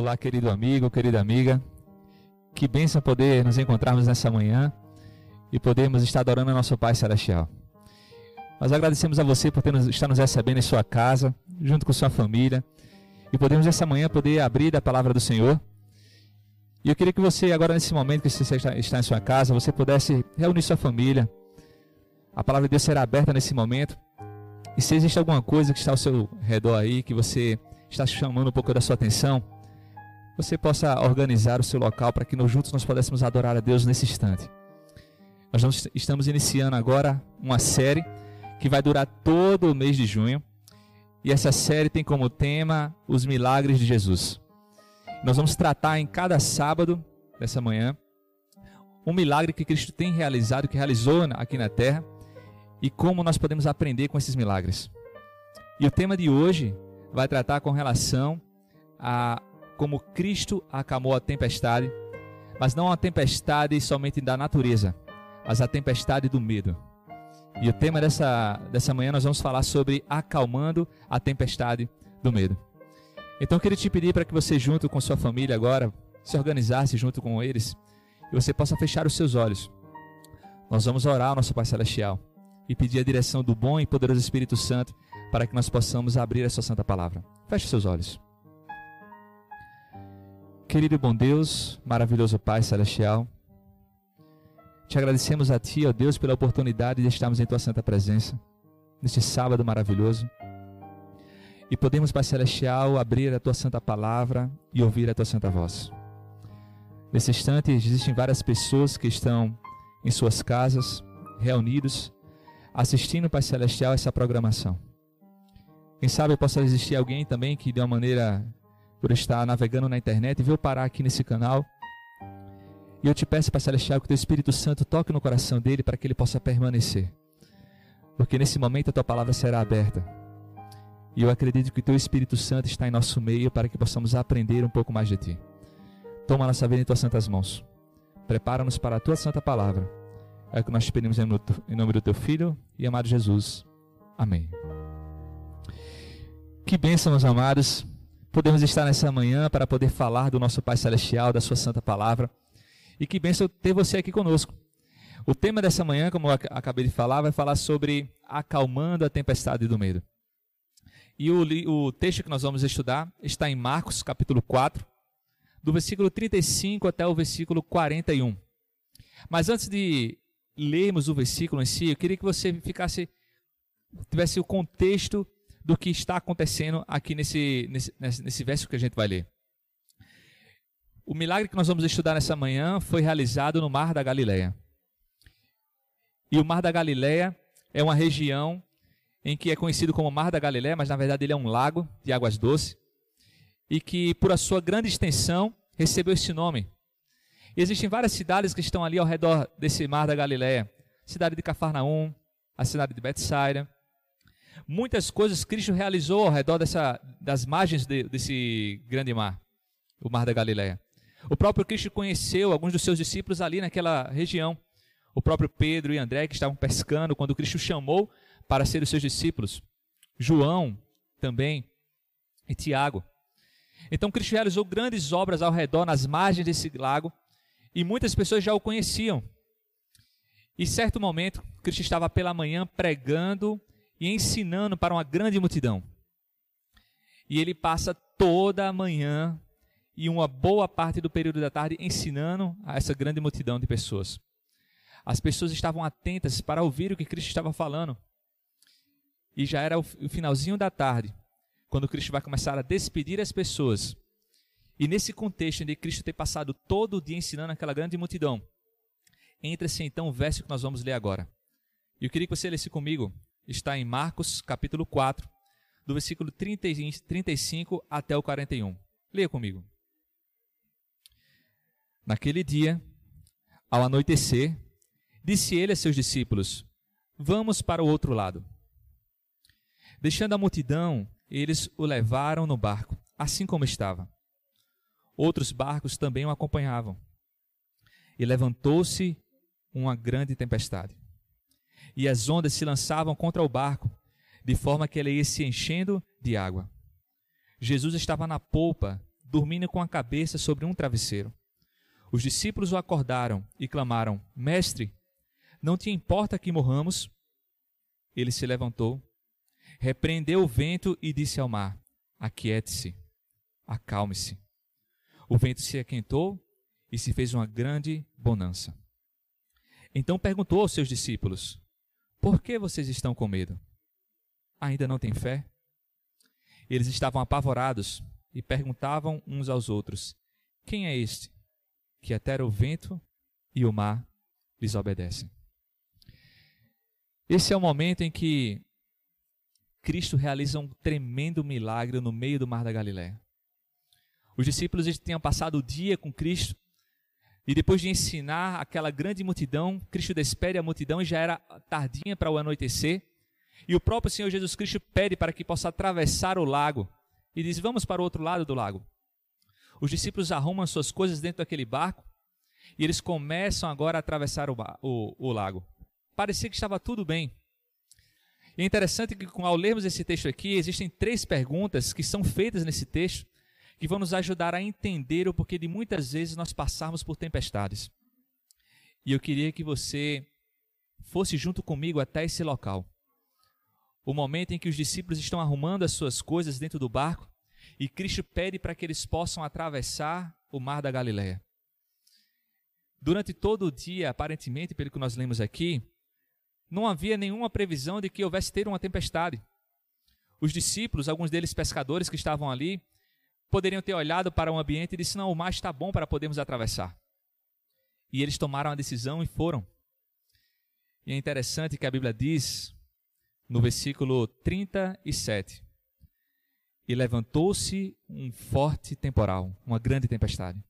Olá, querido amigo, querida amiga. Que bênção poder nos encontrarmos nessa manhã e podermos estar adorando a nosso Pai Celestial. Nós agradecemos a você por ter nos, estar nos recebendo em sua casa, junto com sua família, e podemos essa manhã poder abrir a palavra do Senhor. E eu queria que você, agora nesse momento que você está, está em sua casa, você pudesse reunir sua família. A palavra de Deus será aberta nesse momento. E se existe alguma coisa que está ao seu redor aí, que você está chamando um pouco da sua atenção, você possa organizar o seu local para que nós juntos nós pudéssemos adorar a Deus nesse instante. Nós estamos iniciando agora uma série que vai durar todo o mês de junho. E essa série tem como tema os milagres de Jesus. Nós vamos tratar em cada sábado dessa manhã um milagre que Cristo tem realizado, que realizou aqui na terra, e como nós podemos aprender com esses milagres. E o tema de hoje vai tratar com relação a como Cristo acalmou a tempestade, mas não a tempestade somente da natureza, mas a tempestade do medo. E o tema dessa, dessa manhã nós vamos falar sobre acalmando a tempestade do medo. Então eu queria te pedir para que você, junto com sua família agora, se organizasse junto com eles e você possa fechar os seus olhos. Nós vamos orar ao nosso Pai Celestial e pedir a direção do bom e poderoso Espírito Santo para que nós possamos abrir a sua santa palavra. Feche seus olhos. Querido e bom Deus, maravilhoso Pai Celestial, te agradecemos a Ti, ó Deus, pela oportunidade de estarmos em Tua santa presença, neste sábado maravilhoso. E podemos, Pai Celestial, abrir a Tua santa palavra e ouvir a Tua santa voz. Nesse instante, existem várias pessoas que estão em suas casas, reunidos, assistindo, Pai Celestial, essa programação. Quem sabe possa existir alguém também que, de uma maneira por estar navegando na internet e veio parar aqui nesse canal. E eu te peço, Pai Celestial, que o teu Espírito Santo toque no coração dele para que ele possa permanecer. Porque nesse momento a tua palavra será aberta. E eu acredito que o teu Espírito Santo está em nosso meio para que possamos aprender um pouco mais de ti. Toma nossa vida em tuas santas mãos. Prepara-nos para a tua santa palavra. É o que nós te pedimos em nome do teu Filho e amado Jesus. Amém. Que bênção, meus amados podemos estar nessa manhã para poder falar do nosso Pai Celestial, da Sua Santa Palavra. E que bênção ter você aqui conosco. O tema dessa manhã, como eu acabei de falar, vai falar sobre acalmando a tempestade do medo. E o, o texto que nós vamos estudar está em Marcos, capítulo 4, do versículo 35 até o versículo 41. Mas antes de lermos o versículo em si, eu queria que você ficasse tivesse o contexto do que está acontecendo aqui nesse, nesse, nesse verso que a gente vai ler. O milagre que nós vamos estudar nessa manhã foi realizado no Mar da Galileia. E o Mar da Galileia é uma região em que é conhecido como Mar da Galileia, mas na verdade ele é um lago de águas doces, e que por a sua grande extensão recebeu esse nome. E existem várias cidades que estão ali ao redor desse Mar da Galileia. cidade de Cafarnaum, a cidade de Betsaida, muitas coisas Cristo realizou ao redor dessa, das margens de, desse grande mar, o Mar da Galileia. O próprio Cristo conheceu alguns dos seus discípulos ali naquela região. O próprio Pedro e André que estavam pescando quando Cristo chamou para ser os seus discípulos. João também e Tiago. Então Cristo realizou grandes obras ao redor nas margens desse lago e muitas pessoas já o conheciam. E certo momento, Cristo estava pela manhã pregando e ensinando para uma grande multidão. E ele passa toda a manhã e uma boa parte do período da tarde ensinando a essa grande multidão de pessoas. As pessoas estavam atentas para ouvir o que Cristo estava falando. E já era o finalzinho da tarde, quando Cristo vai começar a despedir as pessoas. E nesse contexto de Cristo ter passado todo o dia ensinando aquela grande multidão, entra-se então o verso que nós vamos ler agora. E eu queria que você lesse comigo está em Marcos, capítulo 4, do versículo 30, 35 até o 41. Leia comigo. Naquele dia, ao anoitecer, disse ele a seus discípulos: Vamos para o outro lado. Deixando a multidão, eles o levaram no barco, assim como estava. Outros barcos também o acompanhavam. E levantou-se uma grande tempestade e as ondas se lançavam contra o barco, de forma que ele ia se enchendo de água. Jesus estava na polpa, dormindo com a cabeça sobre um travesseiro. Os discípulos o acordaram e clamaram: Mestre, não te importa que morramos? Ele se levantou, repreendeu o vento e disse ao mar: Aquiete-se, acalme-se. O vento se aquentou e se fez uma grande bonança. Então perguntou aos seus discípulos: Por que vocês estão com medo? Ainda não têm fé? Eles estavam apavorados e perguntavam uns aos outros: Quem é este que até o vento e o mar lhes obedecem? Esse é o momento em que Cristo realiza um tremendo milagre no meio do mar da Galiléia. Os discípulos tinham passado o dia com Cristo e depois de ensinar aquela grande multidão, Cristo despede a multidão e já era tardinha para o anoitecer. E o próprio Senhor Jesus Cristo pede para que possa atravessar o lago e diz: Vamos para o outro lado do lago. Os discípulos arrumam suas coisas dentro daquele barco e eles começam agora a atravessar o, o, o lago. Parecia que estava tudo bem. E é interessante que, ao lermos esse texto aqui, existem três perguntas que são feitas nesse texto que vão nos ajudar a entender o porquê de muitas vezes nós passarmos por tempestades. E eu queria que você fosse junto comigo até esse local. O momento em que os discípulos estão arrumando as suas coisas dentro do barco e Cristo pede para que eles possam atravessar o mar da Galileia. Durante todo o dia, aparentemente, pelo que nós lemos aqui, não havia nenhuma previsão de que houvesse ter uma tempestade. Os discípulos, alguns deles pescadores que estavam ali, poderiam ter olhado para o ambiente e disse: Não, o mar está bom para podermos atravessar. E eles tomaram a decisão e foram. E é interessante que a Bíblia diz, no versículo 37, e levantou-se um forte temporal, uma grande tempestade.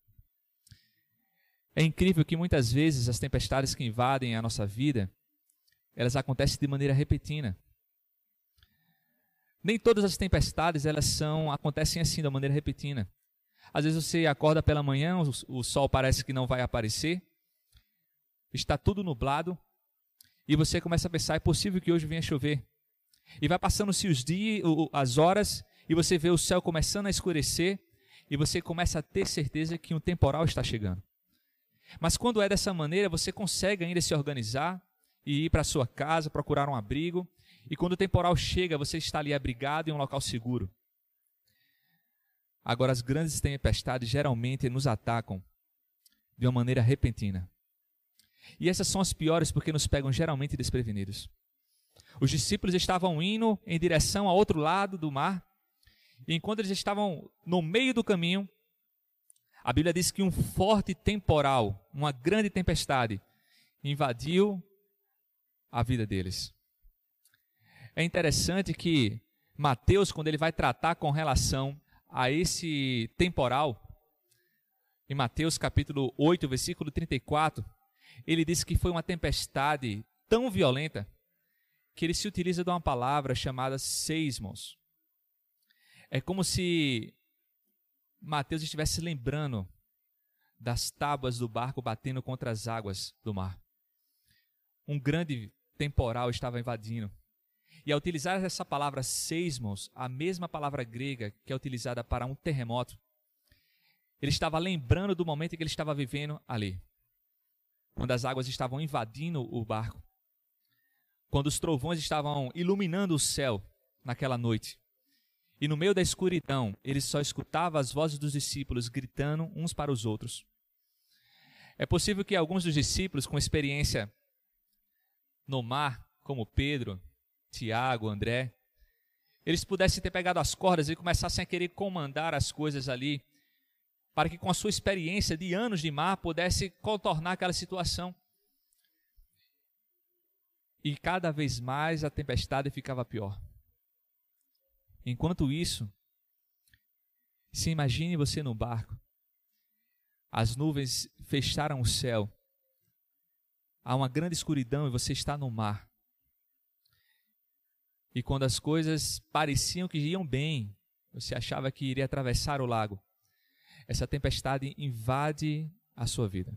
É incrível que muitas vezes as tempestades que invadem a nossa vida, elas acontecem de maneira repentina. Nem todas as tempestades elas são acontecem assim da maneira repentina. Às vezes você acorda pela manhã, o, o sol parece que não vai aparecer, está tudo nublado e você começa a pensar é possível que hoje venha chover. E vai passando-se os dias, as horas e você vê o céu começando a escurecer e você começa a ter certeza que um temporal está chegando. Mas quando é dessa maneira, você consegue ainda se organizar e ir para sua casa, procurar um abrigo e quando o temporal chega, você está ali abrigado em um local seguro. Agora, as grandes tempestades geralmente nos atacam de uma maneira repentina. E essas são as piores porque nos pegam geralmente desprevenidos. Os discípulos estavam indo em direção ao outro lado do mar, e enquanto eles estavam no meio do caminho, a Bíblia diz que um forte temporal, uma grande tempestade, invadiu a vida deles. É interessante que Mateus, quando ele vai tratar com relação a esse temporal, em Mateus capítulo 8, versículo 34, ele diz que foi uma tempestade tão violenta que ele se utiliza de uma palavra chamada seismos. É como se Mateus estivesse lembrando das tábuas do barco batendo contra as águas do mar. Um grande temporal estava invadindo. E ao utilizar essa palavra seismos, a mesma palavra grega que é utilizada para um terremoto, ele estava lembrando do momento em que ele estava vivendo ali. Quando as águas estavam invadindo o barco. Quando os trovões estavam iluminando o céu naquela noite. E no meio da escuridão, ele só escutava as vozes dos discípulos gritando uns para os outros. É possível que alguns dos discípulos com experiência no mar, como Pedro, Tiago, André, eles pudessem ter pegado as cordas e começassem a querer comandar as coisas ali, para que com a sua experiência de anos de mar pudesse contornar aquela situação. E cada vez mais a tempestade ficava pior. Enquanto isso, se imagine você no barco. As nuvens fecharam o céu. Há uma grande escuridão e você está no mar. E quando as coisas pareciam que iam bem, você achava que iria atravessar o lago, essa tempestade invade a sua vida.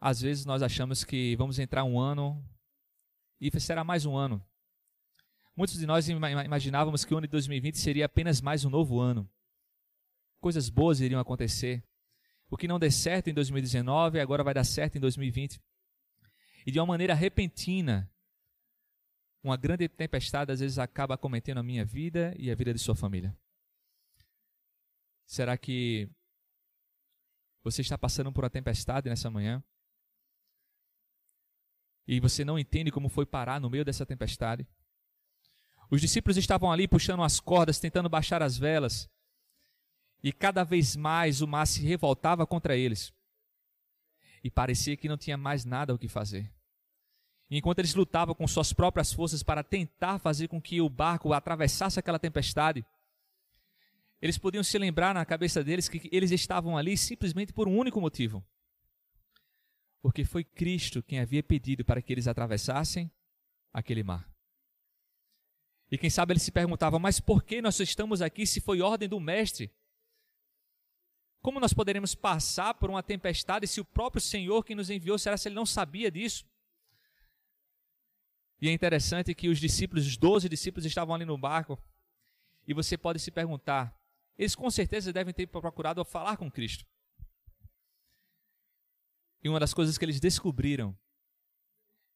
Às vezes nós achamos que vamos entrar um ano e será mais um ano. Muitos de nós imaginávamos que o ano de 2020 seria apenas mais um novo ano. coisas boas iriam acontecer. O que não der certo em 2019, agora vai dar certo em 2020. E de uma maneira repentina, uma grande tempestade às vezes acaba cometendo a minha vida e a vida de sua família. Será que você está passando por uma tempestade nessa manhã? E você não entende como foi parar no meio dessa tempestade? Os discípulos estavam ali puxando as cordas, tentando baixar as velas, e cada vez mais o mar se revoltava contra eles. E parecia que não tinha mais nada o que fazer. Enquanto eles lutavam com suas próprias forças para tentar fazer com que o barco atravessasse aquela tempestade, eles podiam se lembrar na cabeça deles que eles estavam ali simplesmente por um único motivo. Porque foi Cristo quem havia pedido para que eles atravessassem aquele mar. E quem sabe eles se perguntavam, mas por que nós estamos aqui se foi ordem do Mestre? Como nós poderemos passar por uma tempestade se o próprio Senhor que nos enviou, será se ele não sabia disso? E é interessante que os discípulos, os doze discípulos estavam ali no barco, e você pode se perguntar, eles com certeza devem ter procurado falar com Cristo. E uma das coisas que eles descobriram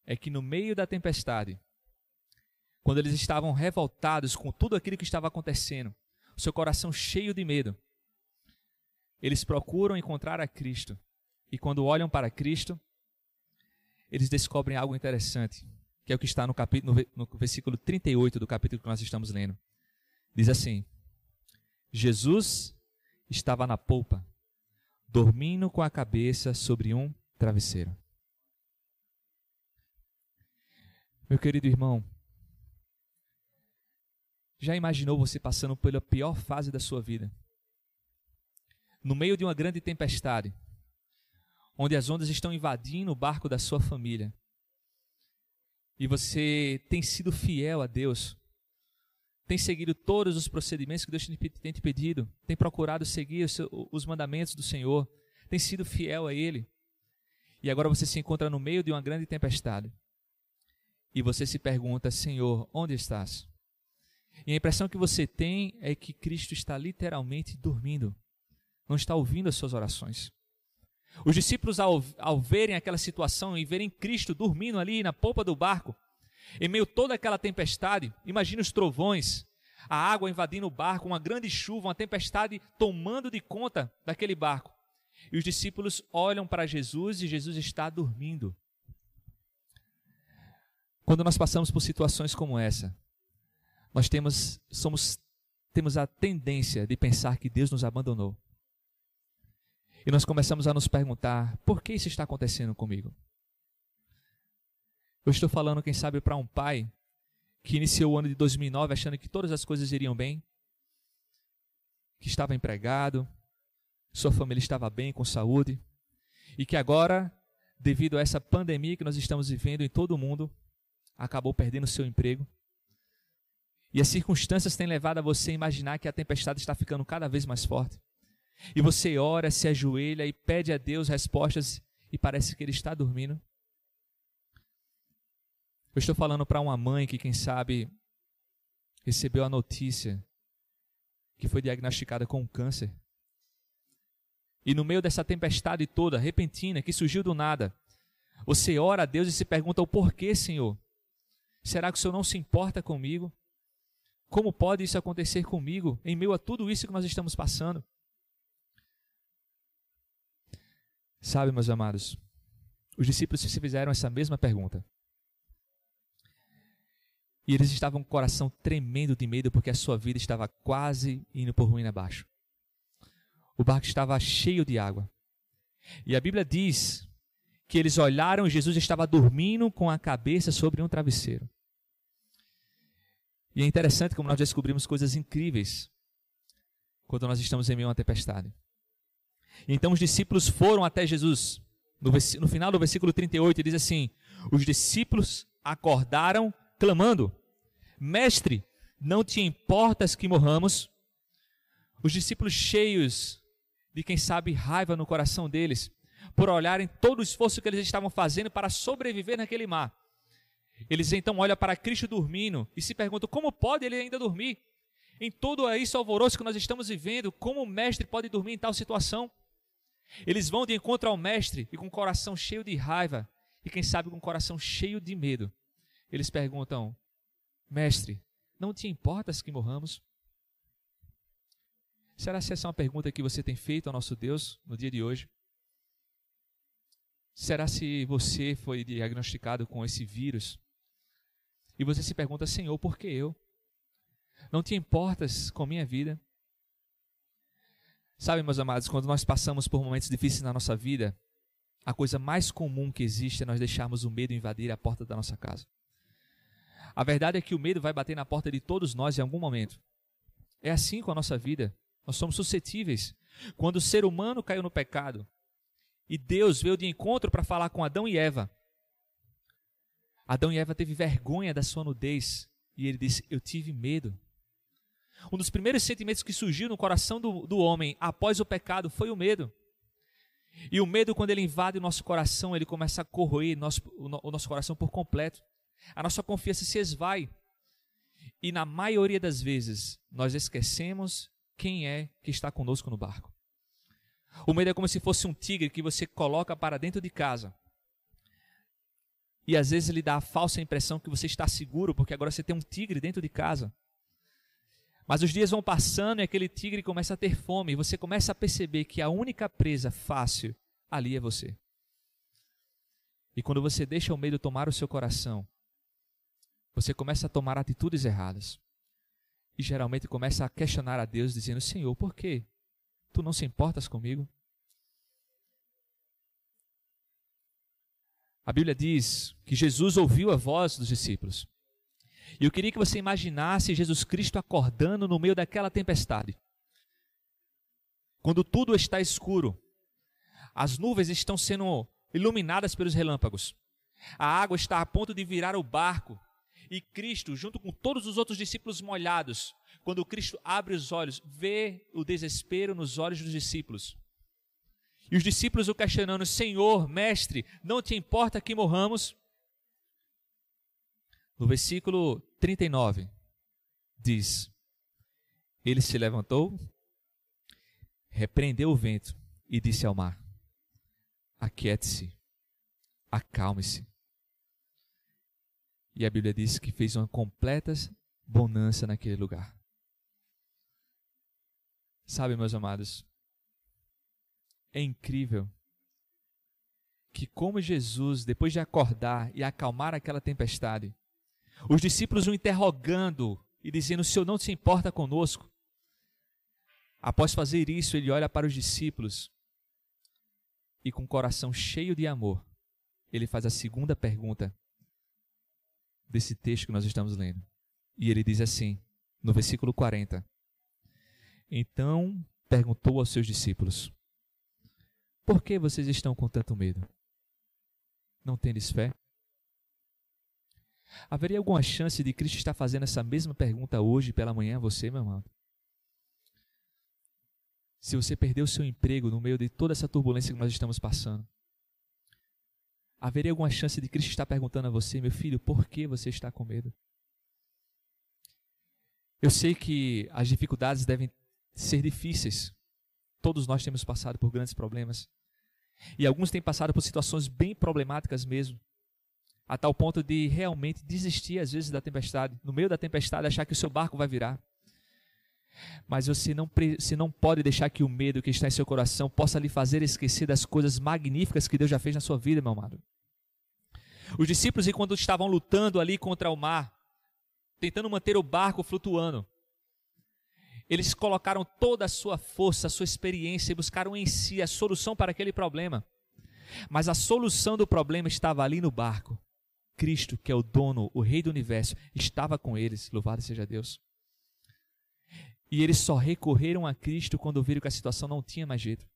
é que no meio da tempestade, quando eles estavam revoltados com tudo aquilo que estava acontecendo, seu coração cheio de medo, eles procuram encontrar a Cristo. E quando olham para Cristo, eles descobrem algo interessante, que é o que está no, capítulo, no versículo 38 do capítulo que nós estamos lendo. Diz assim: Jesus estava na polpa, dormindo com a cabeça sobre um travesseiro. Meu querido irmão, já imaginou você passando pela pior fase da sua vida? No meio de uma grande tempestade, onde as ondas estão invadindo o barco da sua família, e você tem sido fiel a Deus, tem seguido todos os procedimentos que Deus tem te pedido, tem procurado seguir os mandamentos do Senhor, tem sido fiel a Ele, e agora você se encontra no meio de uma grande tempestade, e você se pergunta: Senhor, onde estás? E a impressão que você tem é que Cristo está literalmente dormindo, não está ouvindo as suas orações. Os discípulos, ao, ao verem aquela situação e verem Cristo dormindo ali na polpa do barco, em meio a toda aquela tempestade, imagine os trovões, a água invadindo o barco, uma grande chuva, uma tempestade tomando de conta daquele barco. E os discípulos olham para Jesus e Jesus está dormindo. Quando nós passamos por situações como essa, nós temos, somos, temos a tendência de pensar que Deus nos abandonou. E nós começamos a nos perguntar: por que isso está acontecendo comigo? Eu estou falando, quem sabe, para um pai que iniciou o ano de 2009 achando que todas as coisas iriam bem, que estava empregado, sua família estava bem, com saúde, e que agora, devido a essa pandemia que nós estamos vivendo em todo o mundo, acabou perdendo seu emprego e as circunstâncias têm levado a você a imaginar que a tempestade está ficando cada vez mais forte. E você ora, se ajoelha e pede a Deus respostas e parece que ele está dormindo. Eu estou falando para uma mãe que, quem sabe, recebeu a notícia que foi diagnosticada com câncer. E no meio dessa tempestade toda, repentina, que surgiu do nada, você ora a Deus e se pergunta o porquê, Senhor. Será que o Senhor não se importa comigo? Como pode isso acontecer comigo em meio a tudo isso que nós estamos passando? Sabe, meus amados, os discípulos se fizeram essa mesma pergunta. E eles estavam com o coração tremendo de medo porque a sua vida estava quase indo por ruína abaixo. O barco estava cheio de água. E a Bíblia diz que eles olharam e Jesus estava dormindo com a cabeça sobre um travesseiro. E é interessante como nós descobrimos coisas incríveis quando nós estamos em meio a uma tempestade. Então os discípulos foram até Jesus. No, no final do versículo 38, ele diz assim: Os discípulos acordaram clamando: Mestre, não te importas que morramos? Os discípulos cheios de quem sabe raiva no coração deles, por olharem todo o esforço que eles estavam fazendo para sobreviver naquele mar. Eles então olham para Cristo dormindo e se perguntam como pode ele ainda dormir? Em todo esse alvoroço que nós estamos vivendo, como o mestre pode dormir em tal situação? Eles vão de encontro ao mestre e com o coração cheio de raiva e quem sabe com o coração cheio de medo. Eles perguntam: Mestre, não te importas que morramos? Será que essa é uma pergunta que você tem feito ao nosso Deus no dia de hoje? Será se você foi diagnosticado com esse vírus e você se pergunta, Senhor, por que eu? Não te importas com minha vida? Sabe, meus amados, quando nós passamos por momentos difíceis na nossa vida, a coisa mais comum que existe é nós deixarmos o medo invadir a porta da nossa casa. A verdade é que o medo vai bater na porta de todos nós em algum momento. É assim com a nossa vida. Nós somos suscetíveis. Quando o ser humano caiu no pecado e Deus veio de encontro para falar com Adão e Eva, Adão e Eva teve vergonha da sua nudez e ele disse: Eu tive medo. Um dos primeiros sentimentos que surgiu no coração do, do homem após o pecado foi o medo. E o medo, quando ele invade o nosso coração, ele começa a corroer nosso, o nosso coração por completo. A nossa confiança se esvai. E na maioria das vezes, nós esquecemos quem é que está conosco no barco. O medo é como se fosse um tigre que você coloca para dentro de casa. E às vezes ele dá a falsa impressão que você está seguro, porque agora você tem um tigre dentro de casa. Mas os dias vão passando e aquele tigre começa a ter fome, e você começa a perceber que a única presa fácil ali é você. E quando você deixa o medo tomar o seu coração, você começa a tomar atitudes erradas. E geralmente começa a questionar a Deus, dizendo: Senhor, por quê? Tu não se importas comigo? A Bíblia diz que Jesus ouviu a voz dos discípulos. E eu queria que você imaginasse Jesus Cristo acordando no meio daquela tempestade. Quando tudo está escuro, as nuvens estão sendo iluminadas pelos relâmpagos, a água está a ponto de virar o barco, e Cristo, junto com todos os outros discípulos molhados, quando Cristo abre os olhos, vê o desespero nos olhos dos discípulos. E os discípulos o questionando: Senhor, mestre, não te importa que morramos? No versículo 39, diz: Ele se levantou, repreendeu o vento e disse ao mar: Aquiete-se, acalme-se. E a Bíblia diz que fez uma completa bonança naquele lugar. Sabe, meus amados, é incrível que, como Jesus, depois de acordar e acalmar aquela tempestade, os discípulos o interrogando e dizendo: Se eu não se importa conosco. Após fazer isso, ele olha para os discípulos e, com o coração cheio de amor, ele faz a segunda pergunta desse texto que nós estamos lendo. E ele diz assim, no versículo 40: Então perguntou aos seus discípulos: Por que vocês estão com tanto medo? Não tendes fé? Haveria alguma chance de Cristo estar fazendo essa mesma pergunta hoje pela manhã a você, meu amado? Se você perdeu seu emprego no meio de toda essa turbulência que nós estamos passando, haveria alguma chance de Cristo estar perguntando a você, meu filho, por que você está com medo? Eu sei que as dificuldades devem ser difíceis. Todos nós temos passado por grandes problemas. E alguns têm passado por situações bem problemáticas mesmo a tal ponto de realmente desistir às vezes da tempestade, no meio da tempestade achar que o seu barco vai virar. Mas você não, você não pode deixar que o medo que está em seu coração possa lhe fazer esquecer das coisas magníficas que Deus já fez na sua vida, meu amado. Os discípulos, enquanto estavam lutando ali contra o mar, tentando manter o barco flutuando, eles colocaram toda a sua força, a sua experiência e buscaram em si a solução para aquele problema. Mas a solução do problema estava ali no barco. Cristo, que é o dono, o rei do universo, estava com eles, louvado seja Deus. E eles só recorreram a Cristo quando viram que a situação não tinha mais jeito.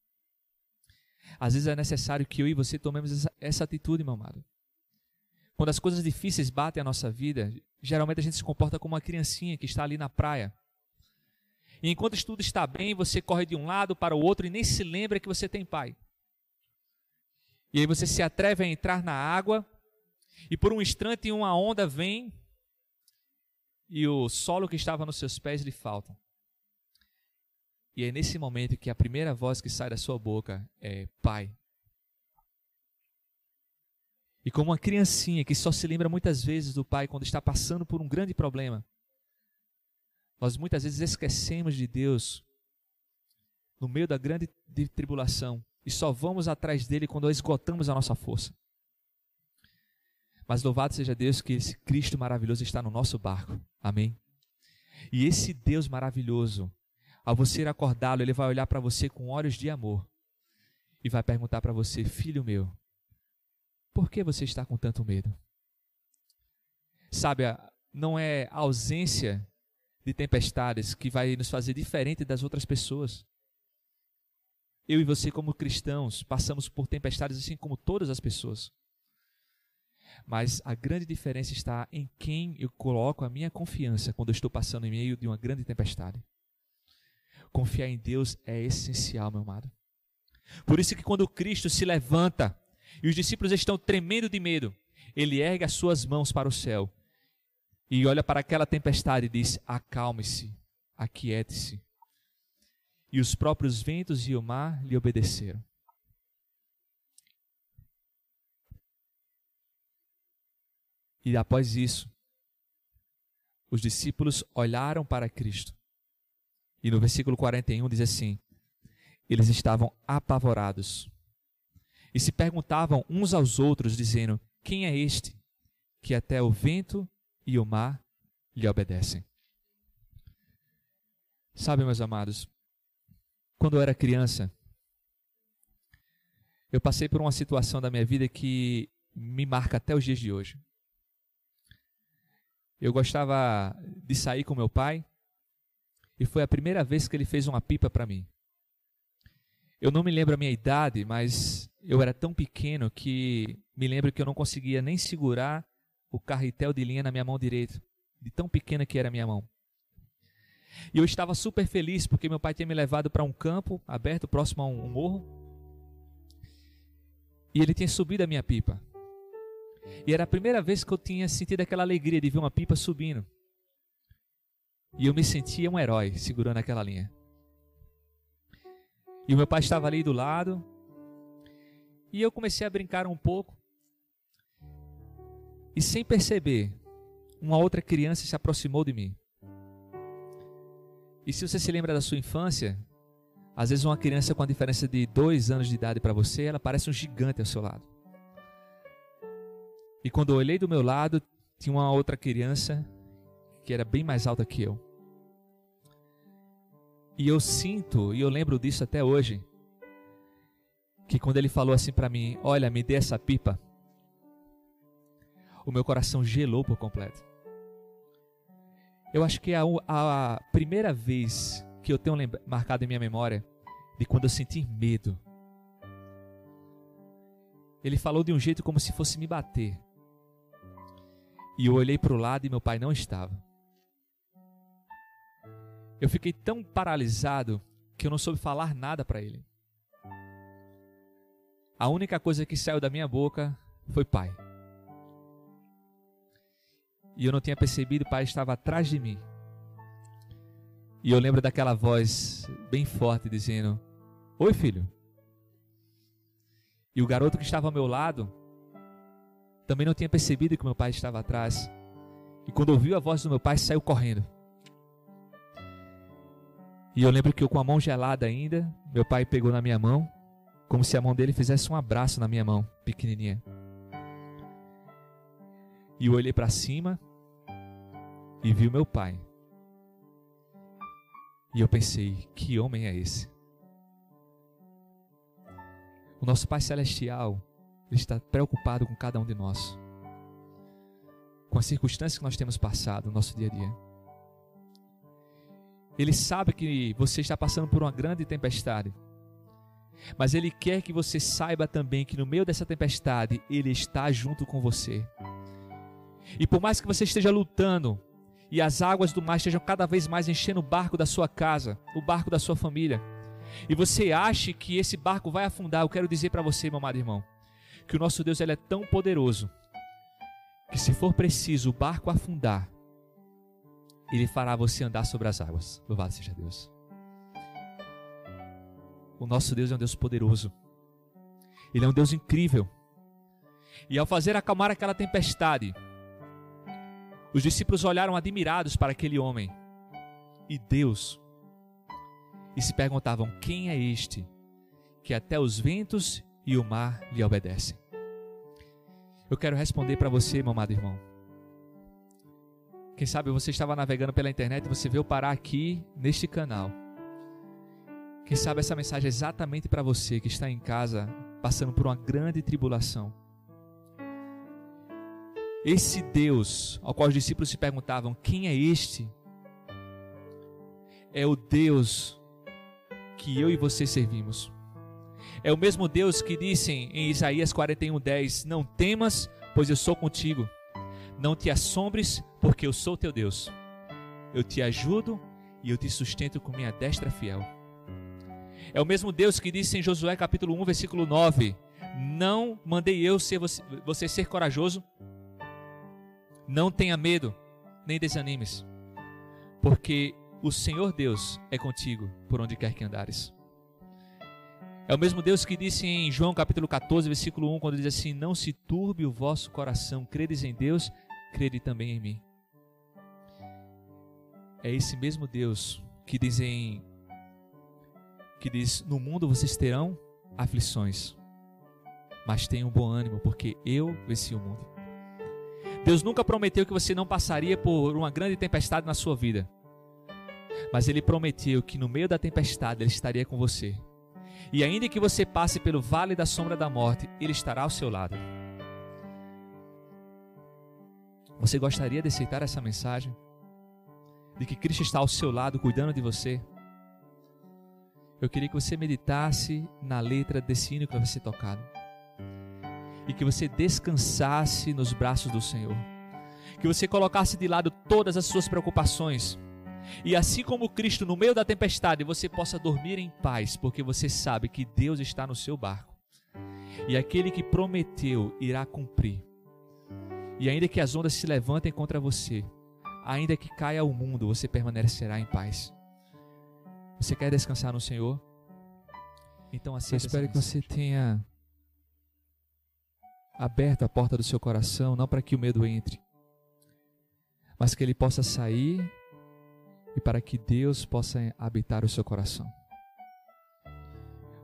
Às vezes é necessário que eu e você tomemos essa, essa atitude, meu amado. Quando as coisas difíceis batem a nossa vida, geralmente a gente se comporta como uma criancinha que está ali na praia. E enquanto tudo está bem, você corre de um lado para o outro e nem se lembra que você tem pai. E aí você se atreve a entrar na água e por um instante uma onda vem e o solo que estava nos seus pés lhe falta. E é nesse momento que a primeira voz que sai da sua boca é Pai. E como uma criancinha que só se lembra muitas vezes do pai quando está passando por um grande problema, nós muitas vezes esquecemos de Deus no meio da grande tribulação e só vamos atrás dele quando esgotamos a nossa força. Mas louvado seja Deus que esse Cristo maravilhoso está no nosso barco. Amém. E esse Deus maravilhoso, ao você acordá-lo, ele vai olhar para você com olhos de amor e vai perguntar para você: Filho meu, por que você está com tanto medo? Sabe, não é a ausência de tempestades que vai nos fazer diferente das outras pessoas. Eu e você, como cristãos, passamos por tempestades assim como todas as pessoas. Mas a grande diferença está em quem eu coloco a minha confiança quando eu estou passando em meio de uma grande tempestade. Confiar em Deus é essencial, meu amado. Por isso que quando Cristo se levanta e os discípulos estão tremendo de medo, ele ergue as suas mãos para o céu e olha para aquela tempestade e diz: Acalme-se, aquiete-se. E os próprios ventos e o mar lhe obedeceram. E após isso, os discípulos olharam para Cristo. E no versículo 41 diz assim: Eles estavam apavorados e se perguntavam uns aos outros, dizendo: Quem é este que até o vento e o mar lhe obedecem? Sabe, meus amados, quando eu era criança, eu passei por uma situação da minha vida que me marca até os dias de hoje. Eu gostava de sair com meu pai e foi a primeira vez que ele fez uma pipa para mim. Eu não me lembro a minha idade, mas eu era tão pequeno que me lembro que eu não conseguia nem segurar o carretel de linha na minha mão direita, de tão pequena que era a minha mão. E eu estava super feliz porque meu pai tinha me levado para um campo aberto próximo a um morro. E ele tinha subido a minha pipa. E era a primeira vez que eu tinha sentido aquela alegria de ver uma pipa subindo. E eu me sentia um herói segurando aquela linha. E o meu pai estava ali do lado. E eu comecei a brincar um pouco. E sem perceber, uma outra criança se aproximou de mim. E se você se lembra da sua infância, às vezes uma criança com a diferença de dois anos de idade para você, ela parece um gigante ao seu lado. E quando eu olhei do meu lado, tinha uma outra criança que era bem mais alta que eu. E eu sinto, e eu lembro disso até hoje, que quando ele falou assim para mim: Olha, me dê essa pipa, o meu coração gelou por completo. Eu acho que é a, a primeira vez que eu tenho marcado em minha memória de quando eu senti medo. Ele falou de um jeito como se fosse me bater. E eu olhei para o lado e meu pai não estava. Eu fiquei tão paralisado que eu não soube falar nada para ele. A única coisa que saiu da minha boca foi pai. E eu não tinha percebido, o pai estava atrás de mim. E eu lembro daquela voz bem forte dizendo: Oi, filho. E o garoto que estava ao meu lado também não tinha percebido que meu pai estava atrás. E quando ouviu a voz do meu pai, saiu correndo. E eu lembro que eu com a mão gelada ainda, meu pai pegou na minha mão, como se a mão dele fizesse um abraço na minha mão, pequenininha. E eu olhei para cima e vi o meu pai. E eu pensei, que homem é esse? O nosso Pai Celestial, ele está preocupado com cada um de nós. Com as circunstâncias que nós temos passado no nosso dia a dia. Ele sabe que você está passando por uma grande tempestade. Mas Ele quer que você saiba também que no meio dessa tempestade, Ele está junto com você. E por mais que você esteja lutando e as águas do mar estejam cada vez mais enchendo o barco da sua casa, o barco da sua família, e você ache que esse barco vai afundar, eu quero dizer para você, meu amado irmão, que o nosso Deus ele é tão poderoso que se for preciso o barco afundar, Ele fará você andar sobre as águas. Louvado seja Deus. O nosso Deus é um Deus poderoso. Ele é um Deus incrível. E ao fazer acalmar aquela tempestade, os discípulos olharam admirados para aquele homem e Deus e se perguntavam: quem é este que até os ventos e o mar lhe obedecem? Eu quero responder para você, meu amado irmão. Quem sabe você estava navegando pela internet e você veio parar aqui neste canal. Quem sabe essa mensagem é exatamente para você que está em casa passando por uma grande tribulação. Esse Deus ao qual os discípulos se perguntavam: quem é este? É o Deus que eu e você servimos. É o mesmo Deus que disse em Isaías 41:10: Não temas, pois eu sou contigo. Não te assombres, porque eu sou teu Deus. Eu te ajudo e eu te sustento com minha destra fiel. É o mesmo Deus que disse em Josué capítulo 1, versículo 9: Não mandei eu ser você, você ser corajoso? Não tenha medo, nem desanimes, porque o Senhor Deus é contigo por onde quer que andares. É o mesmo Deus que disse em João capítulo 14, versículo 1, quando diz assim: Não se turbe o vosso coração, credes em Deus, crede também em mim. É esse mesmo Deus que diz em que diz: No mundo vocês terão aflições, mas tenham bom ânimo, porque eu venci o mundo. Deus nunca prometeu que você não passaria por uma grande tempestade na sua vida, mas Ele prometeu que no meio da tempestade Ele estaria com você e ainda que você passe pelo vale da sombra da morte, Ele estará ao seu lado. Você gostaria de aceitar essa mensagem? De que Cristo está ao seu lado cuidando de você? Eu queria que você meditasse na letra desse hino que vai ser tocado. E que você descansasse nos braços do Senhor. Que você colocasse de lado todas as suas preocupações e assim como Cristo no meio da tempestade, você possa dormir em paz, porque você sabe que Deus está no seu barco. E aquele que prometeu irá cumprir. E ainda que as ondas se levantem contra você, ainda que caia o mundo, você permanecerá em paz. Você quer descansar no Senhor? Então assim. Eu espero que você tenha aberto a porta do seu coração, não para que o medo entre, mas que ele possa sair e para que Deus possa habitar o seu coração.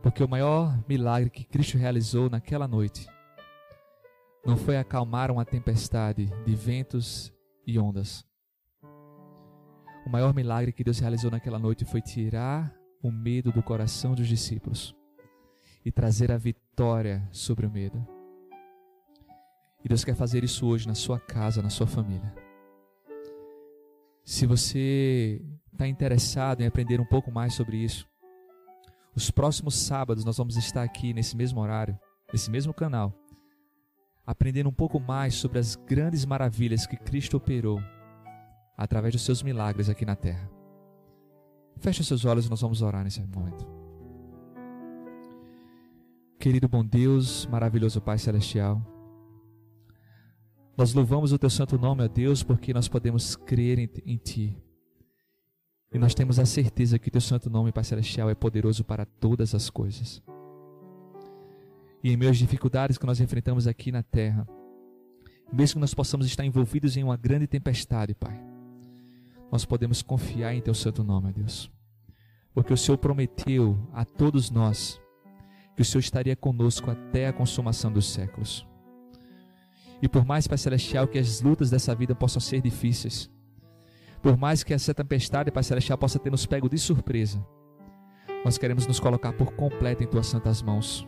Porque o maior milagre que Cristo realizou naquela noite não foi acalmar uma tempestade de ventos e ondas. O maior milagre que Deus realizou naquela noite foi tirar o medo do coração dos discípulos e trazer a vitória sobre o medo. E Deus quer fazer isso hoje na sua casa, na sua família. Se você está interessado em aprender um pouco mais sobre isso, os próximos sábados nós vamos estar aqui nesse mesmo horário, nesse mesmo canal, aprendendo um pouco mais sobre as grandes maravilhas que Cristo operou através dos seus milagres aqui na terra. Feche seus olhos e nós vamos orar nesse momento. Querido bom Deus, maravilhoso Pai Celestial, nós louvamos o teu santo nome, ó Deus, porque nós podemos crer em, em ti. E nós temos a certeza que teu santo nome, Pai Celestial, é poderoso para todas as coisas. E em meio às dificuldades que nós enfrentamos aqui na terra, mesmo que nós possamos estar envolvidos em uma grande tempestade, Pai, nós podemos confiar em teu santo nome, ó Deus. Porque o Senhor prometeu a todos nós que o Senhor estaria conosco até a consumação dos séculos. E por mais, Pai Celestial, que as lutas dessa vida possam ser difíceis, por mais que essa tempestade, Pai Celestial, possa ter nos pego de surpresa, nós queremos nos colocar por completo em Tuas santas mãos.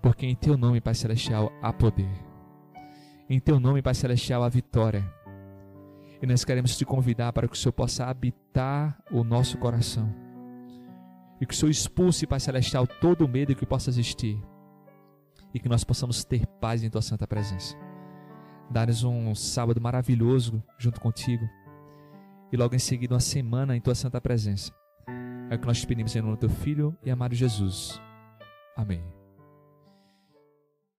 Porque em Teu nome, Pai Celestial, há poder. Em Teu nome, Pai Celestial, há vitória. E nós queremos te convidar para que o Senhor possa habitar o nosso coração. E que o Senhor expulse, Pai Celestial, todo o medo que possa existir. E que nós possamos ter paz em Tua santa presença dar-nos um sábado maravilhoso junto contigo e logo em seguida uma semana em tua santa presença. É o que nós te pedimos em nome do teu filho e amado Jesus. Amém.